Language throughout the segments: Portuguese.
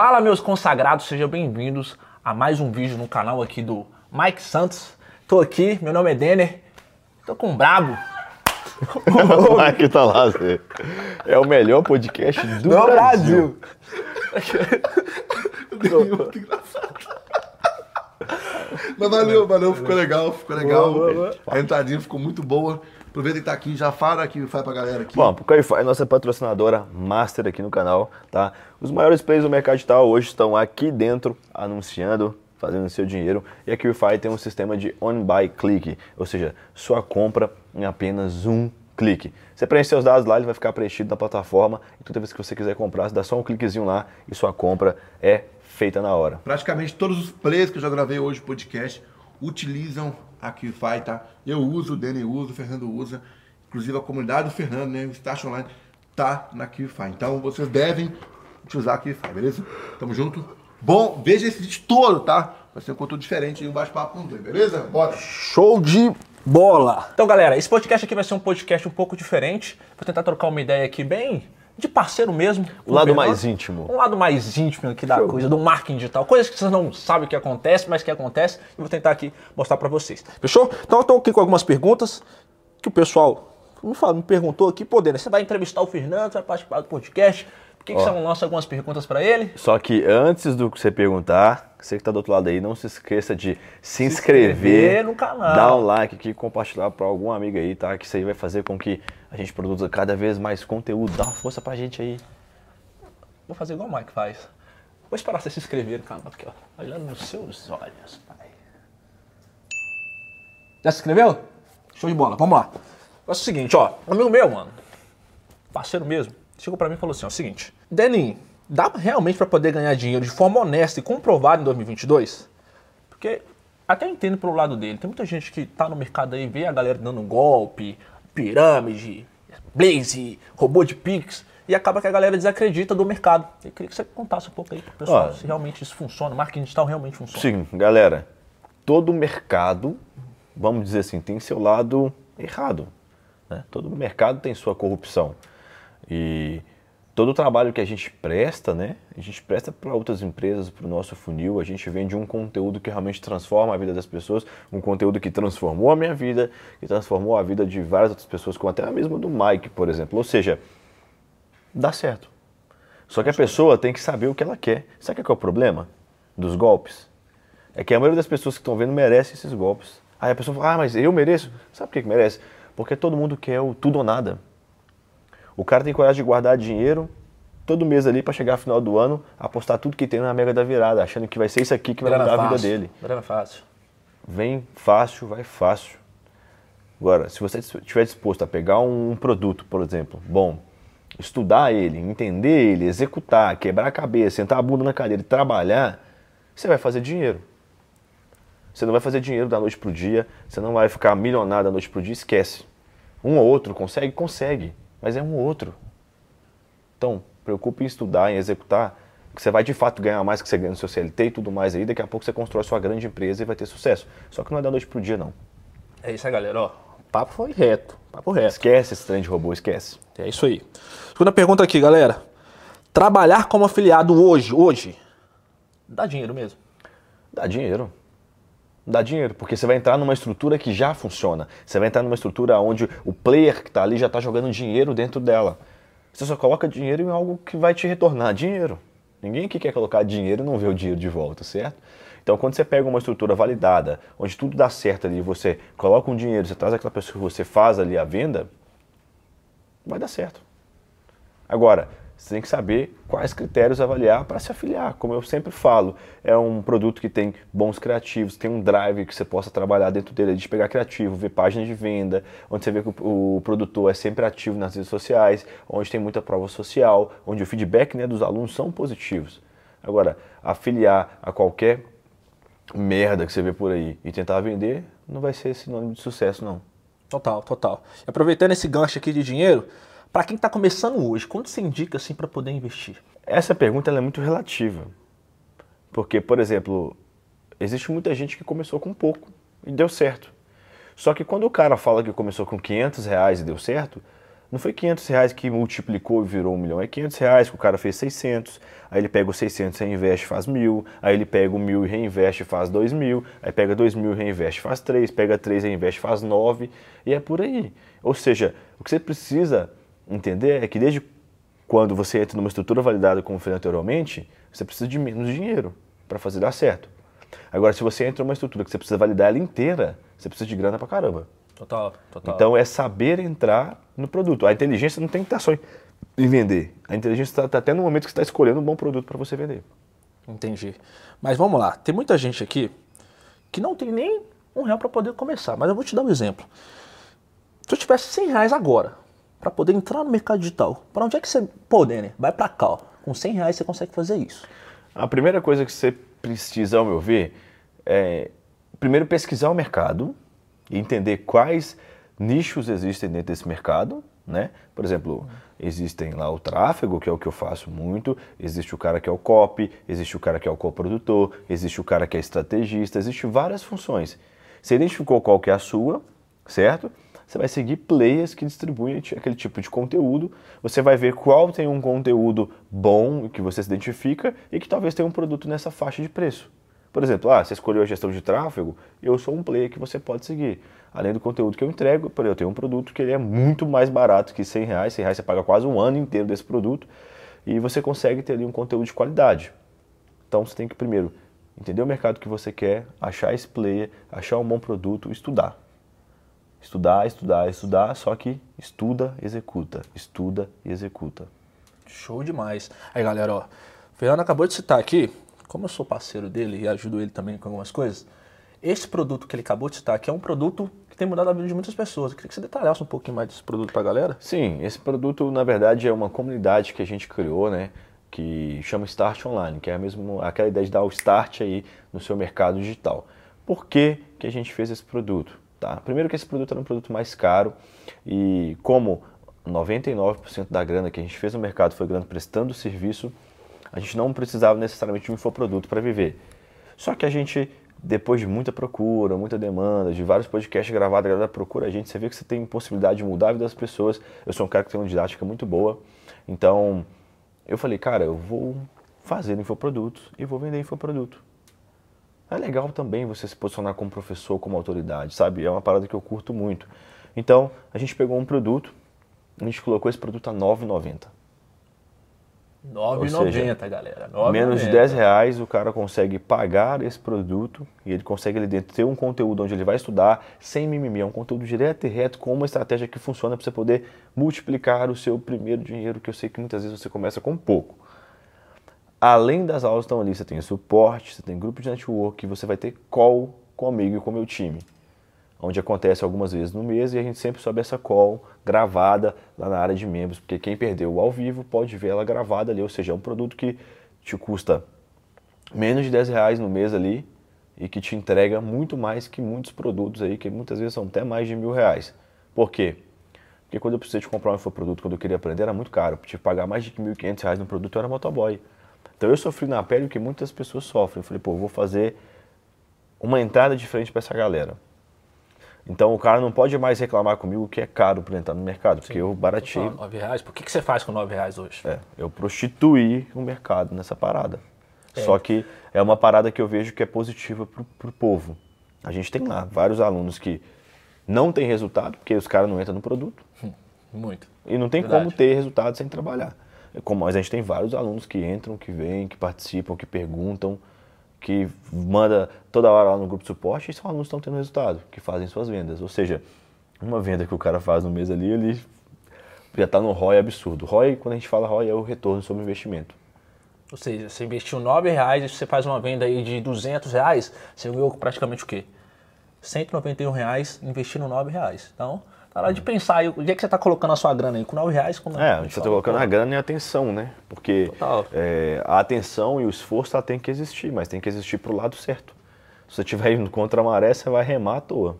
Fala, meus consagrados, sejam bem-vindos a mais um vídeo no canal aqui do Mike Santos. Tô aqui, meu nome é Denner, tô com um brabo. o Mike tá lá, Zé. É o melhor podcast do No Brasil. Brasil. Muito engraçado. Mas valeu, valeu, ficou legal, ficou legal. Boa, boa, boa. A entradinha ficou muito boa. Aproveita que tá aqui, já fala aqui, faz pra galera aqui. Bom, a Wi-Fi é nossa patrocinadora master aqui no canal, tá? Os maiores players do mercado digital hoje estão aqui dentro anunciando, fazendo seu dinheiro. E a QFI tem um sistema de on-buy click, ou seja, sua compra em apenas um clique. Você preenche seus dados lá, ele vai ficar preenchido na plataforma e toda vez que você quiser comprar, você dá só um cliquezinho lá e sua compra é feita na hora. Praticamente todos os players que eu já gravei hoje no podcast utilizam a QFI, tá? Eu uso, o Dani usa, o Fernando usa. Inclusive a comunidade do Fernando, né? O Start Online tá na QFI. Então vocês devem utilizar a QFI, beleza? Tamo junto. Bom, veja esse vídeo todo, tá? Vai ser um conteúdo diferente e um bate-papo com dois, beleza? Bora! Show de bola! Então, galera, esse podcast aqui vai ser um podcast um pouco diferente. Vou tentar trocar uma ideia aqui bem de parceiro mesmo. O lado Com o mais íntimo. Um lado mais íntimo aqui da coisa, do marketing digital. Coisas que vocês não sabem o que acontece, mas que acontece. E vou tentar aqui mostrar pra vocês. Fechou? Então eu tô aqui com algumas perguntas que o pessoal me, fala, me perguntou aqui. Pô, Dena, você vai entrevistar o Fernando, você vai participar do podcast. Por que, que você não lança algumas perguntas pra ele? Só que antes do que você perguntar, você que está do outro lado aí, não se esqueça de se, inscrever, inscrever no canal. dar um like aqui, compartilhar para algum amigo aí, tá? Que isso aí vai fazer com que a gente produza cada vez mais conteúdo. Dá uma força pra gente aí. Vou fazer igual o Mike faz. Vou esperar você se inscrever no canal aqui, ó. Olhando nos seus olhos, pai. Já se inscreveu? Show de bola, vamos lá. É o seguinte, ó. Amigo meu, mano, parceiro mesmo, chegou pra mim e falou assim, ó, o seguinte. Deninho, dá realmente pra poder ganhar dinheiro de forma honesta e comprovada em 2022? Porque até entendo pelo lado dele. Tem muita gente que tá no mercado aí, vê a galera dando golpe, pirâmide, blaze, robô de Pix, e acaba que a galera desacredita do mercado. Eu queria que você contasse um pouco aí pro pessoal Ó, se realmente isso funciona, marketing digital realmente funciona. Seguinte, galera, todo mercado, vamos dizer assim, tem seu lado errado. Né? Todo mercado tem sua corrupção. E todo o trabalho que a gente presta, né? A gente presta para outras empresas, para o nosso funil, a gente vende um conteúdo que realmente transforma a vida das pessoas, um conteúdo que transformou a minha vida, que transformou a vida de várias outras pessoas, como até a mesma do Mike, por exemplo. Ou seja, dá certo. Só que a pessoa tem que saber o que ela quer. Sabe o que é o problema dos golpes? É que a maioria das pessoas que estão vendo merece esses golpes. Aí a pessoa fala, ah, mas eu mereço. Sabe por que merece? Porque todo mundo quer o tudo ou nada. O cara tem coragem de guardar dinheiro todo mês ali para chegar no final do ano, apostar tudo que tem na mega da virada, achando que vai ser isso aqui que vai Grana mudar a vida fácil, dele. Grana fácil. Vem fácil, vai fácil. Agora, se você estiver disposto a pegar um produto, por exemplo, bom, estudar ele, entender ele, executar, quebrar a cabeça, sentar a bunda na cadeira e trabalhar, você vai fazer dinheiro. Você não vai fazer dinheiro da noite pro dia, você não vai ficar milionário da noite pro dia, esquece. Um ou outro consegue? Consegue, mas é um ou outro. Então, preocupe em estudar, em executar, que você vai de fato ganhar mais que você ganha no seu CLT e tudo mais aí, daqui a pouco você constrói sua grande empresa e vai ter sucesso. Só que não é da noite pro dia, não. É isso aí, galera, ó. Papo foi reto, papo reto. Esquece esse trem de robô, esquece. É isso aí. Segunda pergunta aqui, galera. Trabalhar como afiliado hoje, hoje, dá dinheiro mesmo? Dá dinheiro. Dá dinheiro, porque você vai entrar numa estrutura que já funciona. Você vai entrar numa estrutura onde o player que está ali já está jogando dinheiro dentro dela. Você só coloca dinheiro em algo que vai te retornar dinheiro. Ninguém que quer colocar dinheiro não vê o dinheiro de volta, certo? Então, quando você pega uma estrutura validada, onde tudo dá certo ali, você coloca um dinheiro, você traz aquela pessoa que você faz ali a venda, vai dar certo. Agora, você tem que saber quais critérios avaliar para se afiliar. Como eu sempre falo, é um produto que tem bons criativos, tem um drive que você possa trabalhar dentro dele, de pegar criativo, ver páginas de venda, onde você vê que o, produtor é sempre ativo nas redes sociais, onde tem muita prova social, onde o feedback né, dos alunos são positivos. Agora, afiliar a qualquer merda que você vê por aí e tentar vender, não vai ser sinônimo de sucesso, não. Total, total. Aproveitando esse gancho aqui de dinheiro, para quem está começando hoje, quanto você indica assim para poder investir? Essa pergunta é muito relativa. Porque, por exemplo, existe muita gente que começou com pouco. e- deu certo. Só que quando o cara fala que começou com 500 reais e deu certo, Não foi 500 reais que multiplicou e virou um milhão. É 500 reais que o cara fez 600. Aí ele pega os 600 e reinveste faz mil. Aí ele pega o mil e reinveste faz dois mil. Aí pega dois mil e reinveste faz três. Pega três e reinveste faz nove. E é por aí. Ou seja, o que você precisa entender é que desde quando você entra numa estrutura validada, como foi anteriormente, você precisa de menos dinheiro para fazer dar certo. Agora, se você entra numa estrutura que você precisa validar ela inteira, você precisa de grana pra caramba. Total, total. Então é saber entrar no produto. A inteligência não tem que estar só em vender. A inteligência está até no momento que você está escolhendo um bom produto para você vender. Entendi. Mas vamos lá, tem muita gente aqui que não tem nem um real para poder começar. Mas eu vou te dar um exemplo. Se eu tivesse 100 reais agora para poder entrar no mercado digital, para onde é que você pô, Denner? Vai para cá. Ó. Com 100 reais você consegue fazer isso. A primeira coisa que você precisa, ao meu ver, é primeiro pesquisar o mercado e entender quais nichos existem dentro desse mercado, né? Por exemplo, existem lá o tráfego, que é o que eu faço muito, existe o cara que é o copy, existe o cara que é o coprodutor, existe o cara que é estrategista, existem várias funções. Você identificou qual que é a sua, certo? Você vai seguir players que distribuem aquele tipo de conteúdo. Você vai ver qual tem um conteúdo bom que você se identifica e que talvez tenha um produto nessa faixa de preço. Por exemplo, ah, você escolheu a gestão de tráfego, eu sou um player que você pode seguir. Além do conteúdo que eu entrego, eu tenho um produto que ele é muito mais barato que 100 reais. 100 reais você paga quase um ano inteiro desse produto e você consegue ter ali um conteúdo de qualidade. Então você tem que primeiro entender o mercado que você quer, achar esse player, achar um bom produto, estudar. Estudar, estudar, estudar, só que estuda, executa, estuda e executa. Show demais. Aí galera, ó, o Fernando acabou de citar aqui como eu sou parceiro dele e ajudo ele também com algumas coisas, esse produto que ele acabou de citar aqui é um produto que tem mudado a vida de muitas pessoas. Eu queria que você detalhasse um pouquinho mais desse produto para a galera. Sim, esse produto na verdade é uma comunidade que a gente criou, né? Que chama Start Online, que é a mesma, aquela ideia de dar o start aí no seu mercado digital. Por que, que a gente fez esse produto? Tá? Primeiro que esse produto era um produto mais caro e como 99% da grana que a gente fez no mercado foi grana prestando serviço, a gente não precisava necessariamente de um infoproduto para viver. Só que a gente, depois de muita procura, muita demanda, de vários podcasts gravados, a galera procura a gente, você vê que você tem possibilidade de mudar a vida das pessoas. Eu sou um cara que tem uma didática muito boa, então eu falei, cara, eu vou fazer infoprodutos e vou vender infoproduto. É legal também você se posicionar como professor, como autoridade, sabe? É uma parada que eu curto muito. Então, a gente pegou um produto, a gente colocou esse produto a R$ 9,90. 9,90, galera. 9, menos de 10 reais o cara consegue pagar esse produto e ele consegue ali dentro ter um conteúdo onde ele vai estudar sem mimimi. É um conteúdo direto e reto com uma estratégia que funciona para você poder multiplicar o seu primeiro dinheiro, que eu sei que muitas vezes você começa com pouco. Além das aulas estão ali, você tem suporte, você tem grupo de network, você vai ter call comigo e com o meu time onde acontece algumas vezes no mês e a gente sempre sobe essa call gravada lá na área de membros, porque quem perdeu ao vivo pode ver ela gravada ali, ou seja, é um produto que te custa menos de 10 reais no mês ali e que te entrega muito mais que muitos produtos aí, que muitas vezes são até mais de mil reais. Por quê? Porque quando eu precisei de comprar um infoproduto, quando eu queria aprender, era muito caro. Eu que pagar mais de 1.500 reais no produto, eu era motoboy. Então eu sofri na pele o que muitas pessoas sofrem. Eu falei, pô, eu vou fazer uma entrada diferente para essa galera. Então o cara não pode mais reclamar comigo que é caro para entrar no mercado, Sim. porque eu barateei. Nove reais? Por que, que você faz com nove reais hoje? É, eu prostituí o mercado nessa parada. É. Só que é uma parada que eu vejo que é positiva para o povo. A gente tem lá vários alunos que não tem resultado, porque os caras não entram no produto. Hum, muito. E não tem Verdade. como ter resultado sem trabalhar. É como, mas a gente tem vários alunos que entram, que vêm, que participam, que perguntam que manda toda hora lá no grupo de suporte e são alunos que estão tendo resultado, que fazem suas vendas. Ou seja, uma venda que o cara faz no mês ali, ele já está no ROI absurdo. ROI, quando a gente fala ROI, é o retorno sobre investimento. Ou seja, você investiu 9 reais e você faz uma venda aí de 200 reais, você ganhou praticamente o quê? 191 reais investindo 9 reais. Então, hora de pensar aí, onde é que você está colocando a sua grana aí? Com 9 reais? Com é, a gente está colocando a grana e a atenção, né? Porque é, a atenção e o esforço ela tem que existir, mas tem que existir para o lado certo. Se você estiver indo contra a maré, você vai remar à toa.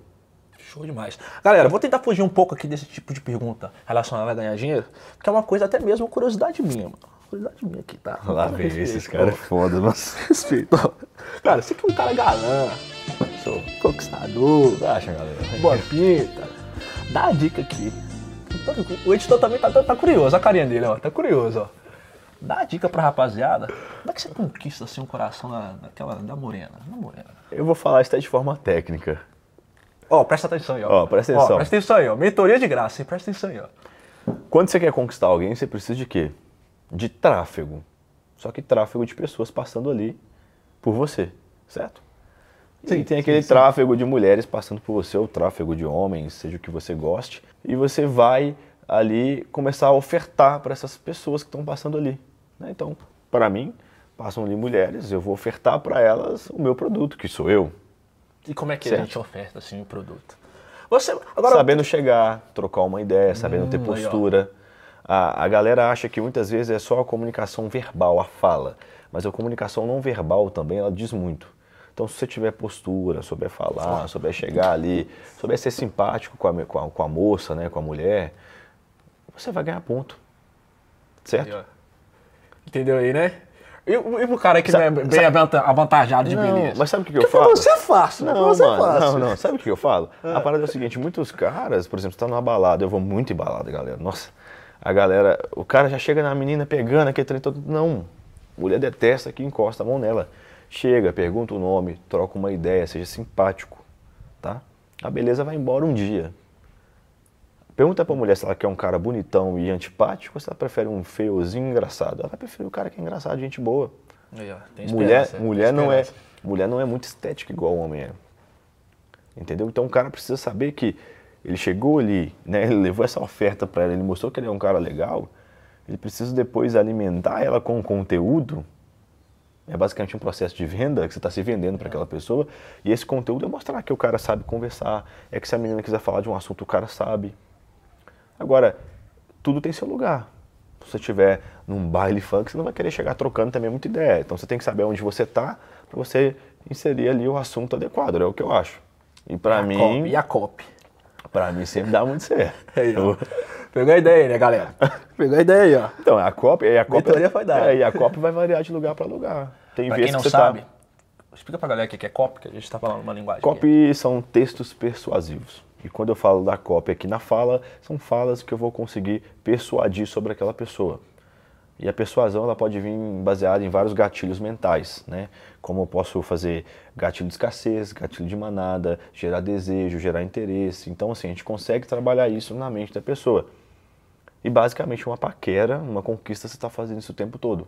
Show demais. Galera, vou tentar fugir um pouco aqui desse tipo de pergunta relacionada a ganhar dinheiro, que é uma coisa até mesmo curiosidade minha, mano. Curiosidade minha aqui, tá? Lá vem esses caras é foda, mas respeito. Cara, você que é um cara galã, sou conquistador, acha, galera? Boa pinta. Dá a dica aqui. O editor também tá, tá curioso, a carinha dele, ó. Tá curioso, ó. Dá a dica pra rapaziada. Como é que você conquista assim o coração da, daquela, da morena? Da morena. Eu vou falar isso até de forma técnica. Ó, presta atenção aí, ó. Ó, presta atenção. presta atenção aí, ó. Mentoria de graça, hein? Presta atenção aí, ó. Quando você quer conquistar alguém, você precisa de quê? De tráfego. Só que tráfego de pessoas passando ali por você, certo? Sim, tem aquele sim, sim. tráfego de mulheres passando por você, ou tráfego de homens, seja o que você goste, e você vai ali começar a ofertar para essas pessoas que estão passando ali. né? Então, para mim, passam ali mulheres, eu vou ofertar para elas o meu produto, que sou eu. E como é que a Certo. gente oferta assim o produto? Você. Agora. sabendo chegar, trocar uma ideia, sabendo ter Hum, aí, ó. postura. A, a galera acha que muitas vezes é só a comunicação verbal, a fala. Mas a comunicação não verbal também, ela diz muito. Então, se você tiver postura, souber falar, souber chegar ali, souber ser simpático com a, com a, com a moça, né, com a mulher, você vai ganhar ponto. Certo? Entendeu aí, né? E, o- e pro cara que não é bem avanta- avantajado de Não, beleza? mas sabe o que, que eu falo? você é fácil, né? Não, você é mano, fácil. não, não. Sabe o que eu falo? A parada é o seguinte, muitos caras, por exemplo, você tá numa balada, eu vou muito em balada, galera. Nossa, a galera, o cara já chega na menina pegando aquele trem todo. Não. Mulher detesta que encosta a mão nela. Chega, pergunta o nome, troca uma ideia, seja simpático, tá? A beleza vai embora um dia. Pergunta pra mulher se ela quer um cara bonitão e antipático ou se ela prefere um feiozinho engraçado. Ela vai preferir o cara que é engraçado, gente boa. Aí, ó, tem Mulher, mulher, não é, mulher não é muito estética igual o homem é. Entendeu? Então o cara precisa saber que ele chegou ali, né, ele levou essa oferta para ela, ele mostrou que ele é um cara legal, ele precisa depois alimentar ela com conteúdo. É basicamente um processo de venda que você está se vendendo para aquela pessoa. E esse conteúdo é mostrar que o cara sabe conversar. É que se a menina quiser falar de um assunto, o cara sabe. Agora, tudo tem seu lugar. Se você estiver num baile funk, você não vai querer chegar trocando também muita ideia. Então você tem que saber onde você está para você inserir ali o assunto adequado, é o que eu acho. E para mim, copy, E a copy. para mim sempre dá muito certo. Aí, ó. Pegou a ideia aí, né, galera? Pegou a ideia aí, ó. Então, a cópia, e a cópia, Mentoria foi dada. é, e a cópia vai variar de lugar para lugar. Tem Pra vezes quem não que você sabe, tá explica pra galera o que é copy, que a gente tá falando uma linguagem. Copy são textos persuasivos. E quando eu falo da copy aqui na fala, são falas que eu vou conseguir persuadir sobre aquela pessoa. E a persuasão ela pode vir baseada em vários gatilhos mentais, né? Como eu posso fazer gatilho de escassez, gatilho de manada, gerar desejo, gerar interesse. Então, assim, a gente consegue trabalhar isso na mente da pessoa. E basicamente uma paquera, uma conquista, você está fazendo isso o tempo todo.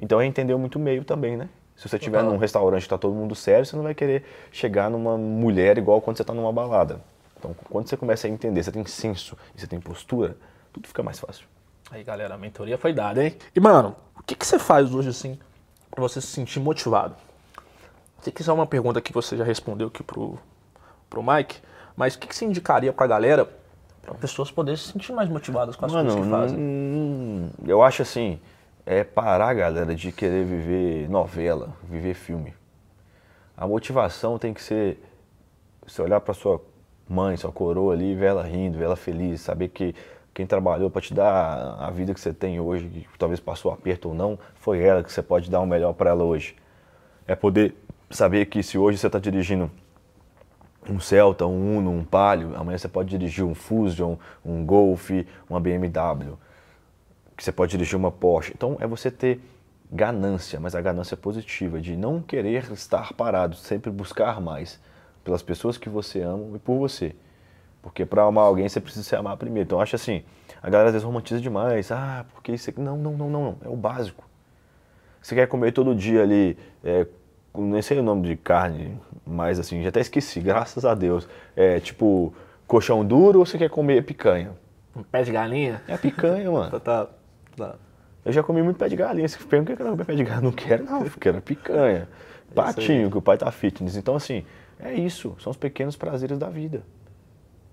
Então é entender muito meio também, né? Se você estiver num restaurante que tá todo mundo sério, você não vai querer chegar numa mulher igual quando você está numa balada. Então, quando você começa a entender, você tem senso e você tem postura, tudo fica mais fácil. Aí, galera, a mentoria foi dada, hein? E, mano, o que, que você faz hoje, assim, pra você se sentir motivado? Se quiser uma pergunta que você já respondeu aqui pro, pro Mike, mas o que, que você indicaria pra galera, pra pessoas poderem se sentir mais motivadas com as coisas que Mano, fazem? hum, eu acho assim, é parar, galera, de querer viver novela, viver filme. A motivação tem que ser você olhar para sua mãe, sua coroa ali, ver ela rindo, ver ela feliz, saber que quem trabalhou para te dar a vida que você tem hoje, que talvez passou aperto ou não, foi ela que você pode dar o melhor para ela hoje. É poder saber que se hoje você está dirigindo um Celta, um Uno, um Palio, amanhã você pode dirigir um Fusion, um Golf, uma BMW, que você pode dirigir uma Porsche. Então é você ter ganância, mas a ganância positiva, de não querer estar parado, sempre buscar mais pelas pessoas que você ama e por você. Porque para amar alguém você precisa se amar primeiro. Então acho assim, a galera às vezes romantiza demais, ah, porque isso aqui. Não, não, não, não, não, é o básico. Você quer comer todo dia ali, é, nem sei o nome de carne, mas assim, já até esqueci, graças a Deus. É tipo, colchão duro ou você quer comer picanha? Um pé de galinha? É picanha, mano. Tá, tá. Eu já comi muito pé de galinha. Você pergunta por que eu não comi pé de galinha? Não quero, não. Eu quero picanha. Patinho, que o pai tá fitness. Então, assim, é isso. São os pequenos prazeres da vida.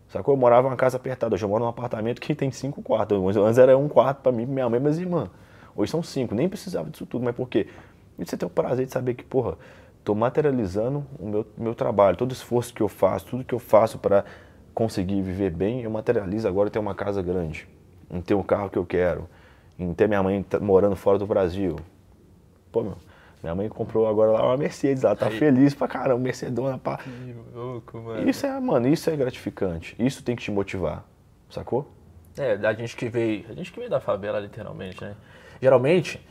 Sacou? Eu morava numa casa apertada. Hoje eu moro num apartamento que tem cinco quartos. Antes era um quarto pra mim, minha mãe e minhas irmãs. Hoje são cinco. Nem precisava disso tudo. Mas por quê? E você tem o prazer de saber que, porra, tô materializando o meu, meu trabalho. Todo esforço que eu faço, tudo que eu faço para conseguir viver bem, eu materializo agora em ter uma casa grande. Em ter o carro que eu quero. Em ter minha mãe morando fora do Brasil. Pô, meu, minha mãe comprou agora lá uma Mercedes, ela tá Aí. feliz pra caramba, Mercedona, pá. Que louco, mano. Isso é, mano, isso é gratificante. Isso tem que te motivar, sacou? É, da gente que veio. A gente que veio da favela, literalmente, né? Geralmente,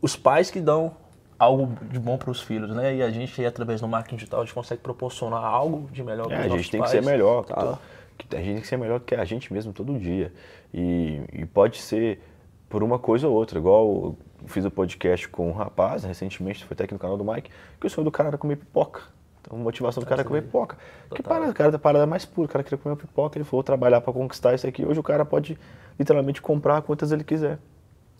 os pais que dão algo de bom para os filhos, né? E a gente, através do marketing digital, a gente consegue proporcionar algo de melhor para É, os a gente tem pais. que ser melhor. Tá. to- que A gente tem que ser melhor que a gente mesmo todo dia. E, e pode ser por uma coisa ou outra. Igual eu fiz o podcast com um rapaz, recentemente, foi até aqui no canal do Mike, que o sonho do cara era comer pipoca. Então a motivação do cara era comer pipoca. Que Total. parada, cara, a parada mais pura. O cara queria comer pipoca, ele falou trabalhar para conquistar isso aqui. Hoje o cara pode literalmente comprar quantas ele quiser.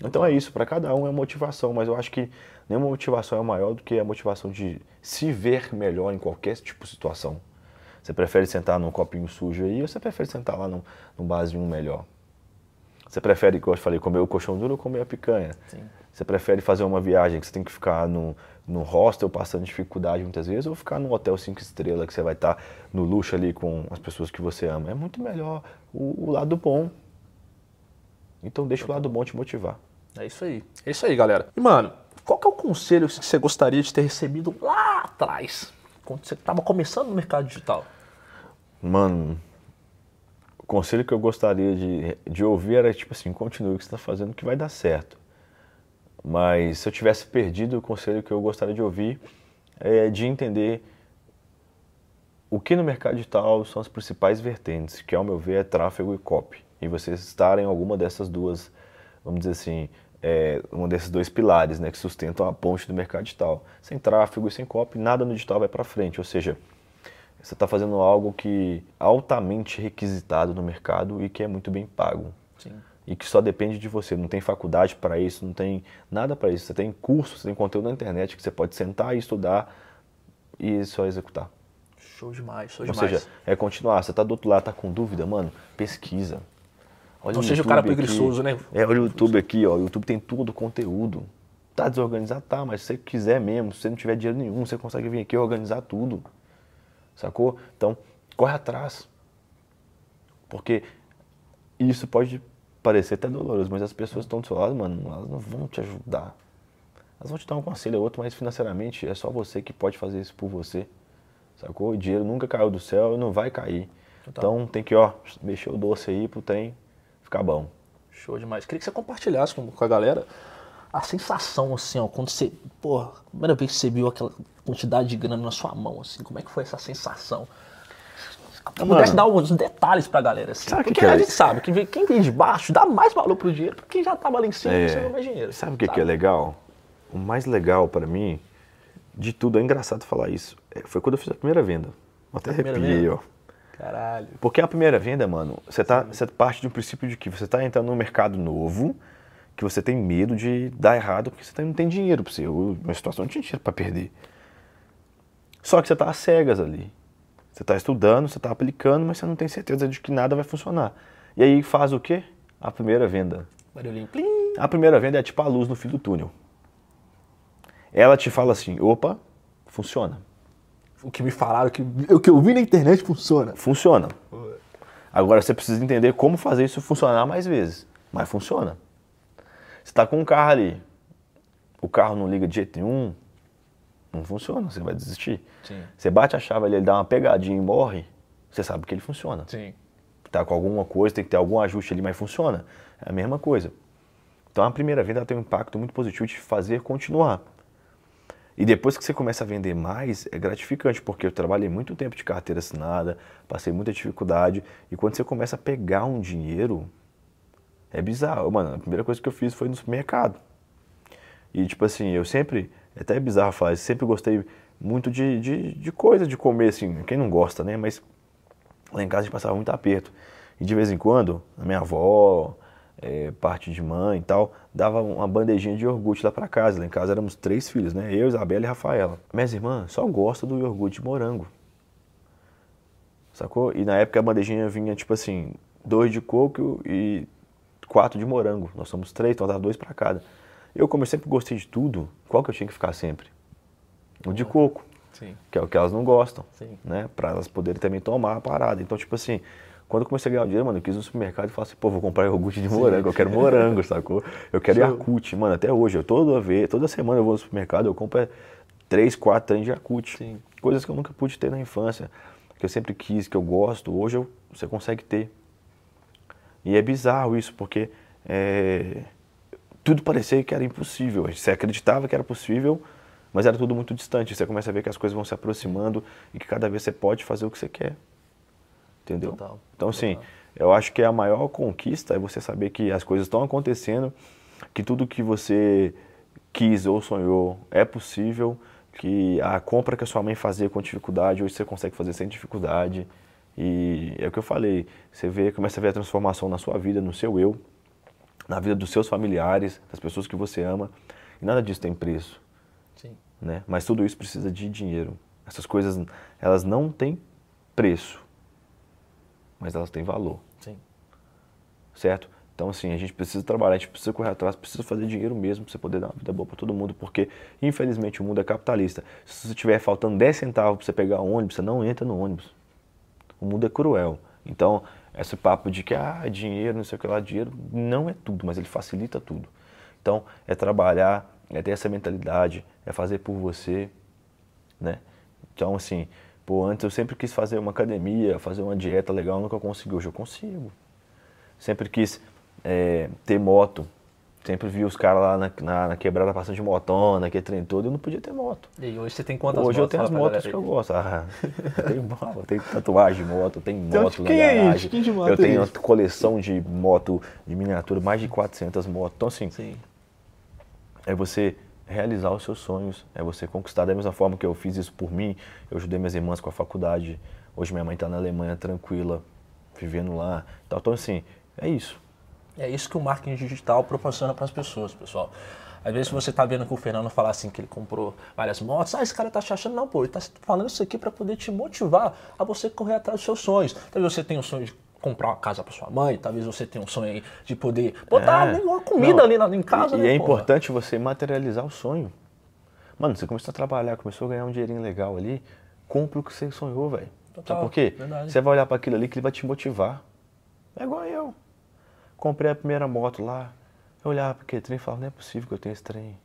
Então é isso, para cada um é motivação, mas eu acho que nenhuma motivação é maior do que a motivação de se ver melhor em qualquer tipo de situação. Você prefere sentar num copinho sujo aí ou você prefere sentar lá num, num barzinho melhor? Você prefere, como eu falei, comer o colchão duro ou comer a picanha? Sim. Você prefere fazer uma viagem que você tem que ficar no, no hostel passando dificuldade muitas vezes ou ficar num hotel cinco estrelas que você vai estar no luxo ali com as pessoas que você ama? É muito melhor o, o lado bom. Então deixa o lado bom te motivar. É isso aí. É isso aí, galera. E, mano, qual que é o conselho que você gostaria de ter recebido lá atrás? Quando você estava começando no mercado digital? Mano, o conselho que eu gostaria de, de ouvir era tipo assim, continue o que você está fazendo que vai dar certo. Mas se eu tivesse perdido, o conselho que eu gostaria de ouvir é de entender o que no mercado digital são as principais vertentes, que ao meu ver é tráfego e copy. E vocês estarem em alguma dessas duas, vamos dizer assim, é, um desses dois pilares né, que sustentam a ponte do mercado digital. Sem tráfego e sem copy, nada no digital vai para frente. Ou seja, você está fazendo algo que é altamente requisitado no mercado e que é muito bem pago. Sim. E que só depende de você. Não tem faculdade para isso, não tem nada para isso. Você tem curso, você tem conteúdo na internet que você pode sentar e estudar e só executar. Show demais, show Ou demais. seja, é continuar. Você está do outro lado, está com dúvida, mano, pesquisa. Olha Não seja o cara aqui. preguiçoso, né? É, olha o YouTube aqui, ó. O YouTube tem todo o conteúdo. Tá desorganizado? Tá, mas se você quiser mesmo, se você não tiver dinheiro nenhum, você consegue vir aqui e organizar tudo. Sacou? Então, corre atrás. Porque isso pode parecer até doloroso, mas as pessoas que estão do seu lado, mano, elas não vão te ajudar. Elas vão te dar um conselho ou outro, mas financeiramente é só você que pode fazer isso por você. Sacou? O dinheiro nunca caiu do céu e não vai cair. Então tem que, ó, mexer o doce aí pro trem ficar bom. Show demais. Queria que você compartilhasse com, com a galera a sensação, assim, ó, quando você, porra, a primeira vez que você viu aquela quantidade de grana na sua mão, assim, como é que foi essa sensação? Se pudesse dar alguns detalhes pra galera, assim. Sabe que porque que é a gente isso? sabe que quem vem de baixo dá mais valor pro dinheiro, porque quem já tava lá em cima, É. você não mais dinheiro. Sabe o que, que é legal? O mais legal pra mim de tudo, é engraçado falar isso, é, foi quando eu fiz a primeira venda. Até A arrepiei, ó. Caralho. Porque a primeira venda, mano, você, tá, você parte de um princípio de que você está entrando num mercado novo, que você tem medo de dar errado, porque você não tem dinheiro pra você. Eu, na situação não tinha dinheiro pra perder. Só que você tá às cegas ali. Você tá estudando, você tá aplicando, mas você não tem certeza de que nada vai funcionar. E aí faz o quê? A primeira venda. Barulhinho. Plim. A primeira venda é tipo a luz no fim do túnel. Ela te fala assim, opa, funciona. O que me falaram, o que, o que eu vi na internet funciona. Funciona. Agora você precisa entender como fazer isso funcionar mais vezes. Mas funciona. Você está com um carro ali, o carro não liga de jeito nenhum, não funciona, você vai desistir. Sim. Você bate a chave ali, ele dá uma pegadinha e morre, você sabe que ele funciona. Sim. Tá com alguma coisa, tem que ter algum ajuste ali, mas funciona. É a mesma coisa. Então a primeira venda ela tem um impacto muito positivo de te fazer continuar. E depois que você começa a vender mais, é gratificante, porque eu trabalhei muito tempo de carteira assinada, passei muita dificuldade, e quando você começa a pegar um dinheiro, é bizarro. Mano, a primeira coisa que eu fiz foi no supermercado. E tipo assim, eu sempre, é até bizarro falar, eu sempre gostei muito de, de, de coisa de comer, assim, quem não gosta, né? Mas lá em casa a gente passava muito aperto. E de vez em quando, a minha avó, é, parte de mãe e tal, dava uma bandejinha de iogurte lá pra casa. Lá em casa éramos três filhos, né? Eu, Isabela e Rafaela. Minhas irmãs só gostam do iogurte de morango. Sacou? E na época a bandejinha vinha tipo assim, dois de coco e quatro de morango. Nós somos três, então dava dois pra cada. Eu, como eu sempre gostei de tudo, qual que eu tinha que ficar sempre? O de coco Sim. que é o que elas não gostam, Sim. né? Pra elas poderem também tomar a parada. Então, tipo assim, quando eu comecei a ganhar o dinheiro, mano, eu quis ir no supermercado e falar assim, pô, vou comprar iogurte de morango, eu quero morango, sacou? Eu quero. Yakult, mano, até hoje, eu toda vez, toda semana eu vou no supermercado, eu compro é, três, quatro trem de Yakult. Sim. Coisas que eu nunca pude ter na infância, que eu sempre quis, que eu gosto, hoje eu, você consegue ter. E é bizarro isso, porque é, tudo parecia que era impossível. Você acreditava que era possível, mas era tudo muito distante. Você começa a ver que as coisas vão se aproximando e que cada vez você pode fazer o que você quer. Entendeu? Total, então, assim, total. eu acho que a maior conquista é você saber que as coisas estão acontecendo, que tudo que você quis ou sonhou é possível, que a compra que a sua mãe fazia com dificuldade, hoje você consegue fazer sem dificuldade. E é o que eu falei, você vê, começa a ver a transformação na sua vida, no seu eu, na vida dos seus familiares, das pessoas que você ama. E nada disso tem preço, Sim. né? Mas tudo isso precisa de dinheiro. Essas coisas, elas não têm preço, mas elas têm valor, Sim. certo? Então, assim, a gente precisa trabalhar, a gente precisa correr atrás, precisa fazer dinheiro mesmo para você poder dar uma vida boa para todo mundo, porque, infelizmente, o mundo é capitalista. Se você tiver faltando 10 centavos para você pegar um ônibus, você não entra no ônibus. O mundo é cruel. Então, esse papo de que, ah, dinheiro, não sei o que lá, dinheiro não é tudo, mas ele facilita tudo. Então, é trabalhar, é ter essa mentalidade, é fazer por você, né? Então, assim, pô, antes eu sempre quis fazer uma academia, fazer uma dieta legal, nunca consegui. Hoje eu consigo. Sempre quis é, ter moto. Sempre vi os caras lá na, na, na, quebrada passando de motona, que trem todo, eu não podia ter moto. E hoje você tem quantas Hoje motos? eu tenho as motos que eu gosto. Ah, eu tenho eu tenho tatuagem de moto, tenho Então, moto na quem é garagem. isso? Quem de moto eu é tenho isso? uma coleção de moto de miniatura, mais de 400 motos. Então assim, aí. Sim. é você realizar os seus sonhos, é você conquistar da mesma forma que eu fiz isso por mim. Eu ajudei minhas irmãs com a faculdade. Hoje minha mãe está na Alemanha tranquila, vivendo lá. Então, então assim, é isso. É isso que o marketing digital proporciona para as pessoas, pessoal. Às vezes você tá vendo que o Fernando fala assim que ele comprou várias motos, ah, esse cara tá te achando, não, pô, ele tá falando isso aqui para poder te motivar a você correr atrás dos seus sonhos. Talvez você tenha um sonho de comprar uma casa para sua mãe, talvez você tenha um sonho aí de poder botar É. uma comida Não, ali na, em casa, E, né, e é porra? importante você materializar o sonho. Mano, você começou a trabalhar, começou a ganhar um dinheirinho legal ali, cumpre o que você sonhou, velho. Sabe por quê? verdade. Você vai olhar para aquilo ali que ele vai te motivar. É igual eu. Comprei a primeira moto lá, eu olhava para aquele trem e falava, não é possível que eu tenha esse trem.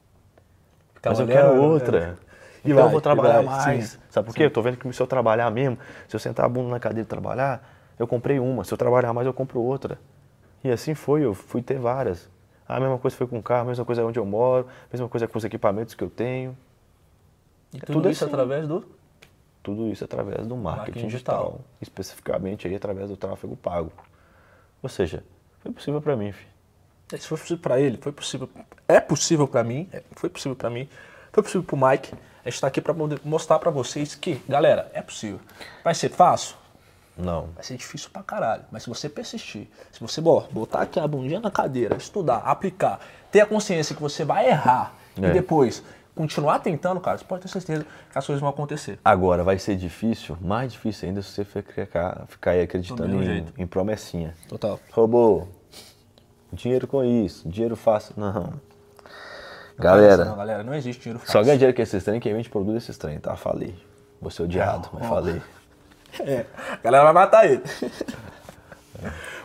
Mas eu quero né? outra. E então vai, eu vou trabalhar vai, mais. sim, Sabe por quê? Eu tô vendo que se eu trabalhar mesmo, se eu sentar a bunda na cadeira e trabalhar, eu comprei uma. Se eu trabalhar mais, eu compro outra. E assim foi, eu fui ter várias. A mesma coisa foi com o carro, a mesma coisa é onde eu moro, a mesma coisa com os equipamentos que eu tenho. E É tudo, tudo isso assim. através do Tudo isso através do marketing, Marketing digital, digital. especificamente aí através do tráfego pago. Ou seja, foi possível para mim, filho. Isso foi possível para ele, foi possível. É possível para mim, é, foi possível para mim, foi possível para o Mike. A gente está aqui para mostrar para vocês que, galera, é possível. Vai ser fácil? Não. Vai ser difícil pra caralho. Mas se você persistir, se você bom, botar aqui a bundinha na cadeira, estudar, aplicar, ter a consciência que você vai errar É. e depois continuar tentando, cara, você pode ter certeza que as coisas vão acontecer. Agora, vai ser difícil, mais difícil ainda se você ficar, ficar aí acreditando em, em promessinha. Total. Robô, dinheiro com isso, dinheiro fácil. Não. Não, Galera, galera, não existe dinheiro fácil. só ganha dinheiro com esses trem quem vende produz esses trem, tá? Falei. Vou ser odiado, mas ó. falei. É, a galera vai matar ele.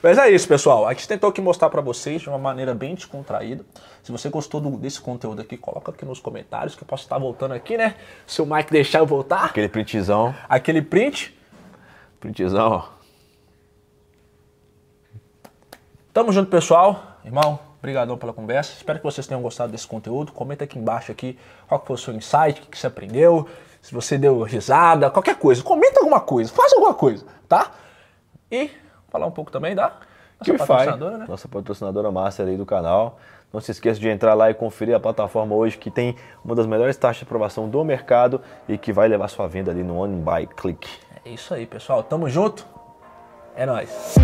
Mas é isso, pessoal. A gente tentou aqui mostrar pra vocês de uma maneira bem descontraída. Se você gostou do- desse conteúdo aqui, coloca aqui nos comentários que eu posso estar voltando aqui, né? Se o Mike deixar eu voltar, Aquele printzão, aquele print. printzão. Tamo junto, pessoal. Irmão, obrigadão pela conversa. Espero que vocês tenham gostado desse conteúdo. Comenta aqui embaixo aqui qual foi o seu insight, o que você aprendeu, se você deu risada, qualquer coisa. Comenta alguma coisa, faça alguma coisa, tá? E falar um pouco também da nossa Que faz, patrocinadora, né? nossa patrocinadora master aí do canal. Não se esqueça de entrar lá e conferir a plataforma hoje que tem uma das melhores taxas de aprovação do mercado e que vai levar sua venda ali no One Buy Click. É isso aí, pessoal. Tamo junto. É nóis.